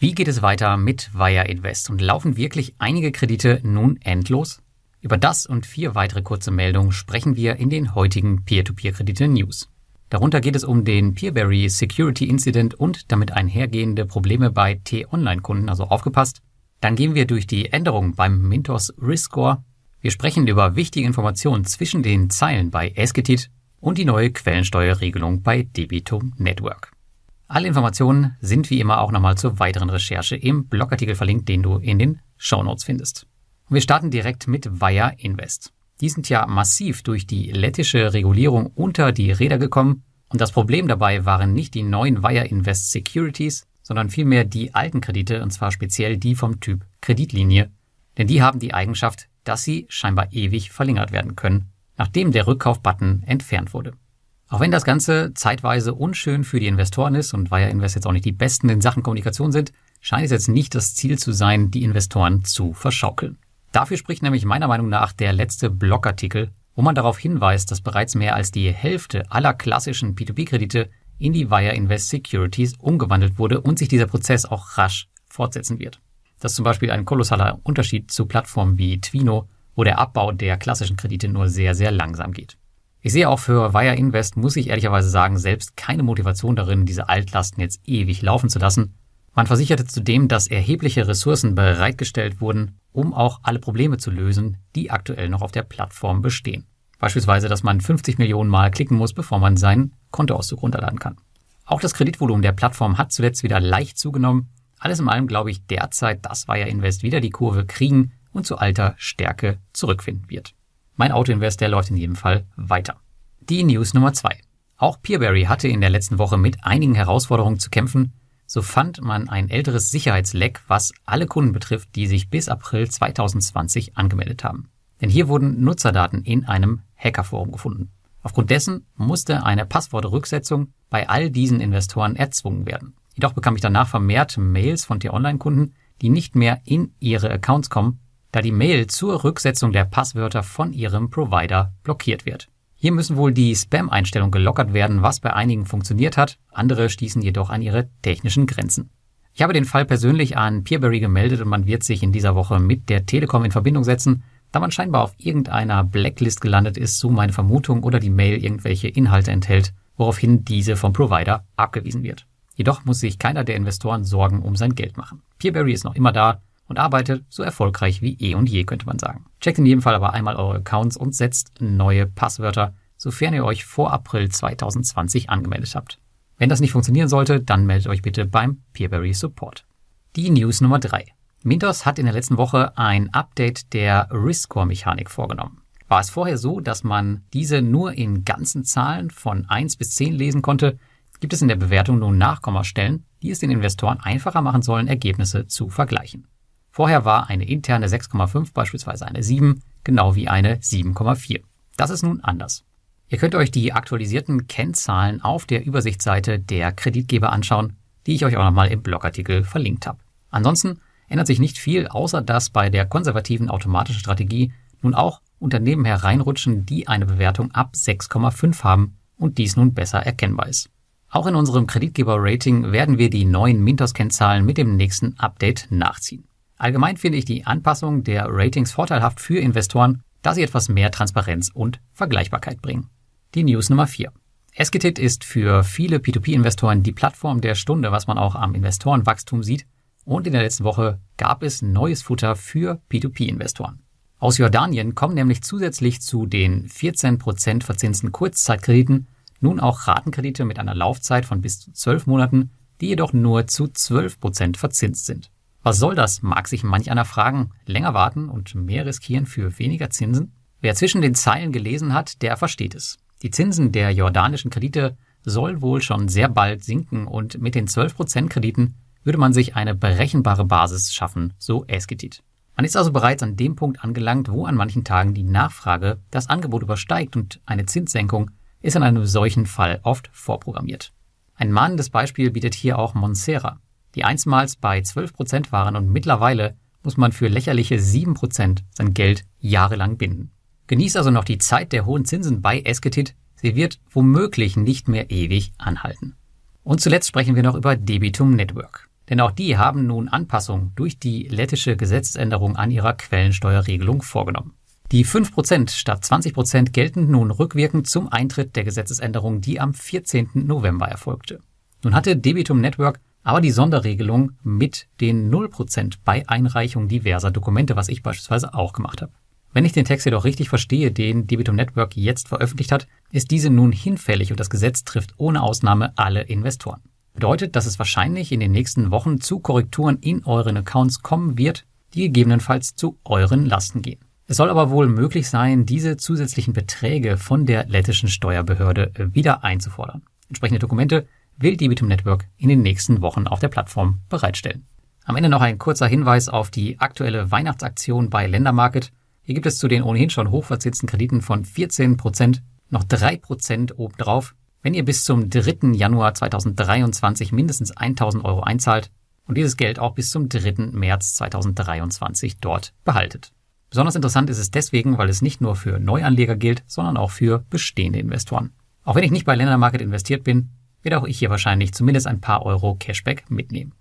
Wie geht es weiter mit Wire Invest und laufen wirklich einige Kredite nun endlos? Über das und vier weitere kurze Meldungen sprechen wir in den heutigen Peer-to-Peer-Kredite-News. Darunter geht es um den Peerberry Security Incident und damit einhergehende Probleme bei T-Online-Kunden, also aufgepasst. Dann gehen wir durch die Änderungen beim Mintos Risk Score. Wir sprechen über wichtige Informationen zwischen den Zeilen bei Esketit und die neue Quellensteuerregelung bei Debitum Network. Alle Informationen sind wie immer auch nochmal zur weiteren Recherche im Blogartikel verlinkt, den du in den Show Notes findest. Und wir starten direkt mit Wire Invest. Die sind ja massiv durch die lettische Regulierung unter die Räder gekommen und das Problem dabei waren nicht die neuen Wire Invest Securities, sondern vielmehr die alten Kredite und zwar speziell die vom Typ Kreditlinie, denn die haben die Eigenschaft, dass sie scheinbar ewig verlängert werden können, nachdem der Rückkaufbutton entfernt wurde. Auch wenn das Ganze zeitweise unschön für die Investoren ist und Wire Invest jetzt auch nicht die besten in Sachen Kommunikation sind, scheint es jetzt nicht das Ziel zu sein, die Investoren zu verschaukeln. Dafür spricht nämlich meiner Meinung nach der letzte Blogartikel, wo man darauf hinweist, dass bereits mehr als die Hälfte aller klassischen P2P-Kredite in die Wire Invest Securities umgewandelt wurde und sich dieser Prozess auch rasch fortsetzen wird. Das ist zum Beispiel ein kolossaler Unterschied zu Plattformen wie Twino, wo der Abbau der klassischen Kredite nur sehr, sehr langsam geht. Ich sehe auch für Wire Invest, muss ich ehrlicherweise sagen, selbst keine Motivation darin, diese Altlasten jetzt ewig laufen zu lassen man versicherte zudem, dass erhebliche Ressourcen bereitgestellt wurden, um auch alle Probleme zu lösen, die aktuell noch auf der Plattform bestehen. Beispielsweise, dass man 50 Millionen Mal klicken muss, bevor man seinen Kontoauszug runterladen kann. Auch das Kreditvolumen der Plattform hat zuletzt wieder leicht zugenommen. Alles in allem glaube ich derzeit, dass Wire Invest wieder die Kurve kriegen und zu alter Stärke zurückfinden wird. Mein Autoinvest, der läuft in jedem Fall weiter. Die News Nummer zwei. Auch Peerberry hatte in der letzten Woche mit einigen Herausforderungen zu kämpfen, so fand man ein älteres Sicherheitsleck, was alle Kunden betrifft, die sich bis April 2020 angemeldet haben. Denn hier wurden Nutzerdaten in einem Hackerforum gefunden. Aufgrund dessen musste eine Passwortrücksetzung bei all diesen Investoren erzwungen werden. Jedoch bekam ich danach vermehrt Mails von T-Online-Kunden, die nicht mehr in ihre Accounts kommen, da die Mail zur Rücksetzung der Passwörter von ihrem Provider blockiert wird. Hier müssen wohl die Spam-Einstellungen gelockert werden, was bei einigen funktioniert hat, andere stießen jedoch an ihre technischen Grenzen. Ich habe den Fall persönlich an Peerberry gemeldet und man wird sich in dieser Woche mit der Telekom in Verbindung setzen, da man scheinbar auf irgendeiner Blacklist gelandet ist, so meine Vermutung, oder die Mail irgendwelche Inhalte enthält, woraufhin diese vom Provider abgewiesen wird. Jedoch muss sich keiner der Investoren Sorgen um sein Geld machen. Peerberry ist noch immer da, und arbeitet so erfolgreich wie eh und je, könnte man sagen. Checkt in jedem Fall aber einmal eure Accounts und setzt neue Passwörter, sofern ihr euch vor April 2020 angemeldet habt. Wenn das nicht funktionieren sollte, dann meldet euch bitte beim Peerberry Support. Die News Nummer 3. Mintos hat in der letzten Woche ein Update der Risk-Score-Mechanik vorgenommen. War es vorher so, dass man diese nur in ganzen Zahlen von 1 bis 10 lesen konnte, gibt es in der Bewertung nun Nachkommastellen, die es den Investoren einfacher machen sollen, Ergebnisse zu vergleichen. Vorher war eine interne 6,5 beispielsweise eine 7, genau wie eine 7,4. Das ist nun anders. Ihr könnt euch die aktualisierten Kennzahlen auf der Übersichtsseite der Kreditgeber anschauen, die ich euch auch nochmal im Blogartikel verlinkt habe. Ansonsten ändert sich nicht viel, außer dass bei der konservativen automatischen Strategie nun auch Unternehmen hereinrutschen, die eine Bewertung ab 6,5 haben und dies nun besser erkennbar ist. Auch in unserem Kreditgeber-Rating werden wir die neuen Mintos-Kennzahlen mit dem nächsten Update nachziehen. Allgemein finde ich die Anpassung der Ratings vorteilhaft für Investoren, da sie etwas mehr Transparenz und Vergleichbarkeit bringen. Die News Nummer 4. Esketit ist für viele P2P-Investoren die Plattform der Stunde, was man auch am Investorenwachstum sieht. Und in der letzten Woche gab es neues Futter für P2P-Investoren. Aus Jordanien kommen nämlich zusätzlich zu den 14% verzinsten Kurzzeitkrediten nun auch Ratenkredite mit einer Laufzeit von bis zu 12 Monaten, die jedoch nur zu 12% verzinst sind. Was soll das, mag sich manch einer fragen. Länger warten und mehr riskieren für weniger Zinsen? Wer zwischen den Zeilen gelesen hat, der versteht es. Die Zinsen der jordanischen Kredite soll wohl schon sehr bald sinken und mit den 12% Krediten würde man sich eine berechenbare Basis schaffen, so Esketit. Man ist also bereits an dem Punkt angelangt, wo an manchen Tagen die Nachfrage das Angebot übersteigt und eine Zinssenkung ist in einem solchen Fall oft vorprogrammiert. Ein mahnendes Beispiel bietet hier auch Monsera die einstmals bei 12 Prozent waren und mittlerweile muss man für lächerliche 7 Prozent sein Geld jahrelang binden. Genießt also noch die Zeit der hohen Zinsen bei Esketit, sie wird womöglich nicht mehr ewig anhalten. Und zuletzt sprechen wir noch über Debitum Network. Denn auch die haben nun Anpassungen durch die lettische Gesetzesänderung an ihrer Quellensteuerregelung vorgenommen. Die 5% statt 20% gelten nun rückwirkend zum Eintritt der Gesetzesänderung, die am 14. November erfolgte. Nun hatte Debitum Network aber die Sonderregelung mit den 0% bei Einreichung diverser Dokumente, was ich beispielsweise auch gemacht habe. Wenn ich den Text jedoch richtig verstehe, den Debitum Network jetzt veröffentlicht hat, ist diese nun hinfällig und das Gesetz trifft ohne Ausnahme alle Investoren. Bedeutet, dass es wahrscheinlich in den nächsten Wochen zu Korrekturen in euren Accounts kommen wird, die gegebenenfalls zu euren Lasten gehen. Es soll aber wohl möglich sein, diese zusätzlichen Beträge von der lettischen Steuerbehörde wieder einzufordern. Entsprechende Dokumente will Debitum Network in den nächsten Wochen auf der Plattform bereitstellen. Am Ende noch ein kurzer Hinweis auf die aktuelle Weihnachtsaktion bei Ländermarket. Hier gibt es zu den ohnehin schon hochverzinsten Krediten von 14% noch 3% obendrauf, wenn ihr bis zum 3. Januar 2023 mindestens 1000 Euro einzahlt und dieses Geld auch bis zum 3. März 2023 dort behaltet. Besonders interessant ist es deswegen, weil es nicht nur für Neuanleger gilt, sondern auch für bestehende Investoren. Auch wenn ich nicht bei Ländermarket investiert bin, werde auch ich hier wahrscheinlich zumindest ein paar Euro Cashback mitnehmen.